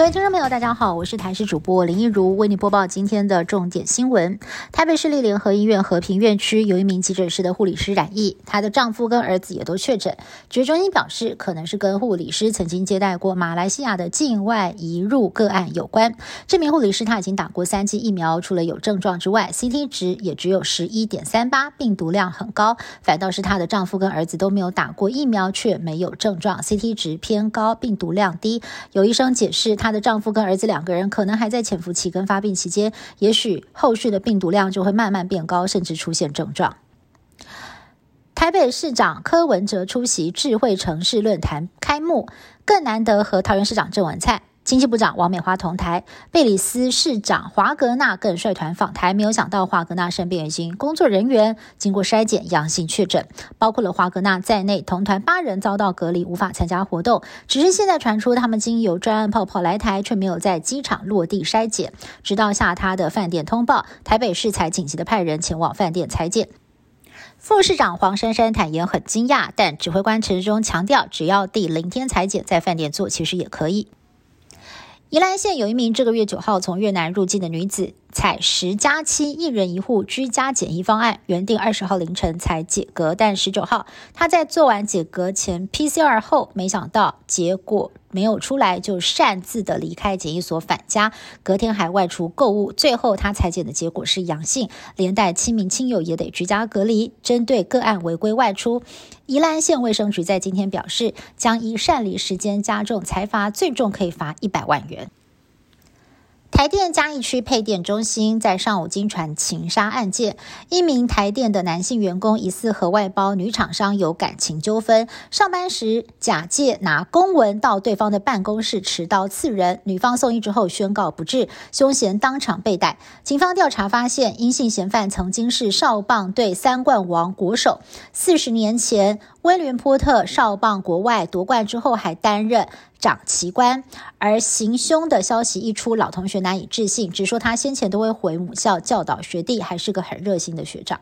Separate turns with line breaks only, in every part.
各位听众朋友，大家好，我是台视主播林一如，为你播报今天的重点新闻。台北市立联合医院和平院区有一名急诊室的护理师染疫，她的丈夫跟儿子也都确诊。疾中心表示，可能是跟护理师曾经接待过马来西亚的境外移入个案有关。这名护理师他已经打过三剂疫苗，除了有症状之外，CT 值也只有十一点三八，病毒量很高。反倒是她的丈夫跟儿子都没有打过疫苗，却没有症状，CT 值偏高，病毒量低。有医生解释，她。她的丈夫跟儿子两个人可能还在潜伏期跟发病期间，也许后续的病毒量就会慢慢变高，甚至出现症状。台北市长柯文哲出席智慧城市论坛开幕，更难得和桃园市长郑文灿。经济部长王美花同台，贝里斯市长华格纳更率团访台。没有想到，华格纳身边已经工作人员经过筛检阳性确诊，包括了华格纳在内，同团八人遭到隔离，无法参加活动。只是现在传出，他们经由专案泡泡来台，却没有在机场落地筛检，直到下榻的饭店通报，台北市才紧急的派人前往饭店裁检。副市长黄珊珊坦言很惊讶，但指挥官陈时中强调，只要第零天裁剪在饭店做，其实也可以。宜兰县有一名这个月九号从越南入境的女子，采十加七一人一户居家检疫方案，原定二十号凌晨才解隔，但十九号她在做完解隔前 PCR 后，没想到结果没有出来，就擅自的离开检疫所返家，隔天还外出购物，最后他裁剪的结果是阳性，连带七名亲友也得居家隔离。针对个案违规外出，宜兰县卫生局在今天表示，将依擅离时间加重裁罚，最重可以罚一百万元。台电嘉义区配电中心在上午经传情杀案件，一名台电的男性员工疑似和外包女厂商有感情纠纷，上班时假借拿公文到对方的办公室持刀刺人，女方送医之后宣告不治，凶嫌当场被逮。警方调查发现，阴性嫌犯曾经是少棒队三冠王国手，四十年前威廉波特少棒国外夺冠之后还担任。长旗官，而行凶的消息一出，老同学难以置信，只说他先前都会回母校教导学弟，还是个很热心的学长。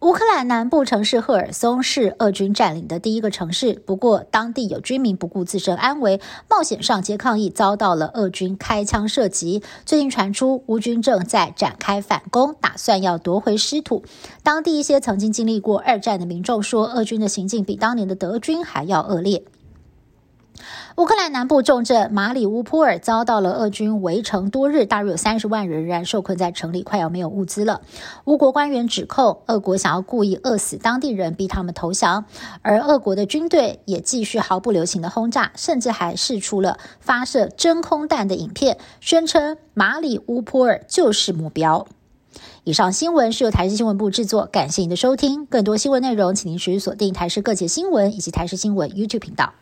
乌克兰南部城市赫尔松是俄军占领的第一个城市，不过当地有居民不顾自身安危，冒险上街抗议，遭到了俄军开枪射击。最近传出乌军正在展开反攻，打算要夺回失土。当地一些曾经经历过二战的民众说，俄军的行径比当年的德军还要恶劣。乌克兰南部重镇马里乌波尔遭到了俄军围城多日，大约有三十万人仍然受困在城里，快要没有物资了。乌国官员指控俄国想要故意饿死当地人，逼他们投降，而俄国的军队也继续毫不留情的轰炸，甚至还试出了发射真空弹的影片，宣称马里乌波尔就是目标。以上新闻是由台视新闻部制作，感谢您的收听。更多新闻内容，请您持续锁定台视各界新闻以及台视新闻 YouTube 频道。